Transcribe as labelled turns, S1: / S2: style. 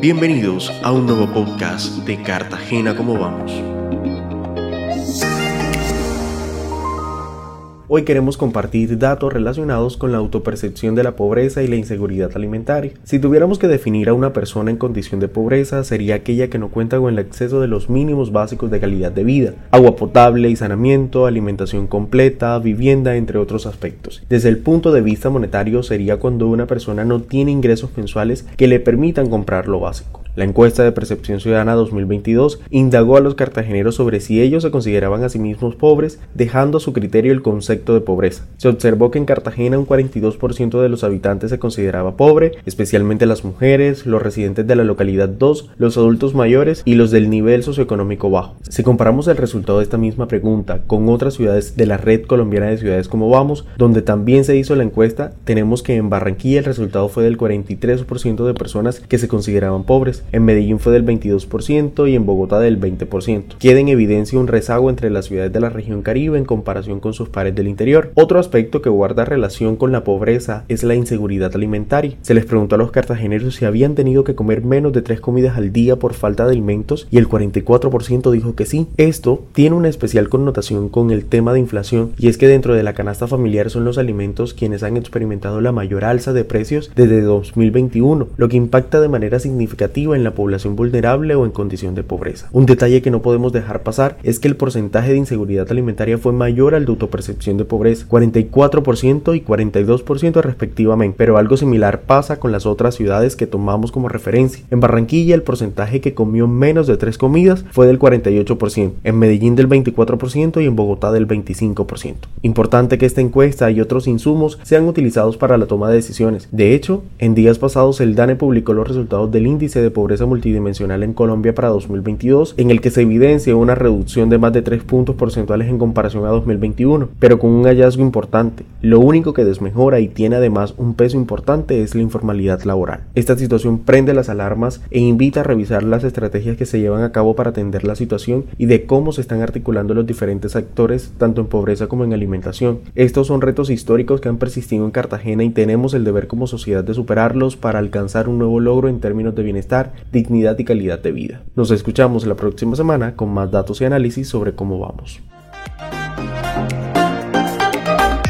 S1: Bienvenidos a un nuevo podcast de Cartagena como vamos. Hoy queremos compartir datos relacionados con la autopercepción de la pobreza y la inseguridad alimentaria. Si tuviéramos que definir a una persona en condición de pobreza, sería aquella que no cuenta con el acceso de los mínimos básicos de calidad de vida, agua potable y saneamiento, alimentación completa, vivienda, entre otros aspectos. Desde el punto de vista monetario sería cuando una persona no tiene ingresos mensuales que le permitan comprar lo básico. La encuesta de Percepción Ciudadana 2022 indagó a los cartageneros sobre si ellos se consideraban a sí mismos pobres, dejando a su criterio el concepto de pobreza. Se observó que en Cartagena un 42% de los habitantes se consideraba pobre, especialmente las mujeres, los residentes de la localidad 2, los adultos mayores y los del nivel socioeconómico bajo. Si comparamos el resultado de esta misma pregunta con otras ciudades de la red colombiana de ciudades como Vamos, donde también se hizo la encuesta, tenemos que en Barranquilla el resultado fue del 43% de personas que se consideraban pobres, en Medellín fue del 22% y en Bogotá del 20%. Queda en evidencia un rezago entre las ciudades de la región Caribe en comparación con sus pares del interior. Otro aspecto que guarda relación con la pobreza es la inseguridad alimentaria. Se les preguntó a los cartageneros si habían tenido que comer menos de tres comidas al día por falta de alimentos y el 44% dijo que sí. Esto tiene una especial connotación con el tema de inflación y es que dentro de la canasta familiar son los alimentos quienes han experimentado la mayor alza de precios desde 2021, lo que impacta de manera significativa en la población vulnerable o en condición de pobreza. Un detalle que no podemos dejar pasar es que el porcentaje de inseguridad alimentaria fue mayor al de autopercepción de pobreza, 44% y 42% respectivamente, pero algo similar pasa con las otras ciudades que tomamos como referencia. En Barranquilla el porcentaje que comió menos de tres comidas fue del 48%, en Medellín del 24% y en Bogotá del 25%. Importante que esta encuesta y otros insumos sean utilizados para la toma de decisiones. De hecho, en días pasados el DANE publicó los resultados del índice de pobreza multidimensional en Colombia para 2022, en el que se evidencia una reducción de más de 3 puntos porcentuales en comparación a 2021, pero con un hallazgo importante. Lo único que desmejora y tiene además un peso importante es la informalidad laboral. Esta situación prende las alarmas e invita a revisar las estrategias que se llevan a cabo para atender la situación y de cómo se están articulando los diferentes actores, tanto en pobreza como en alimentación. Estos son retos históricos que han persistido en Cartagena y tenemos el deber como sociedad de superarlos para alcanzar un nuevo logro en términos de bienestar dignidad y calidad de vida. Nos escuchamos la próxima semana con más datos y análisis sobre cómo vamos.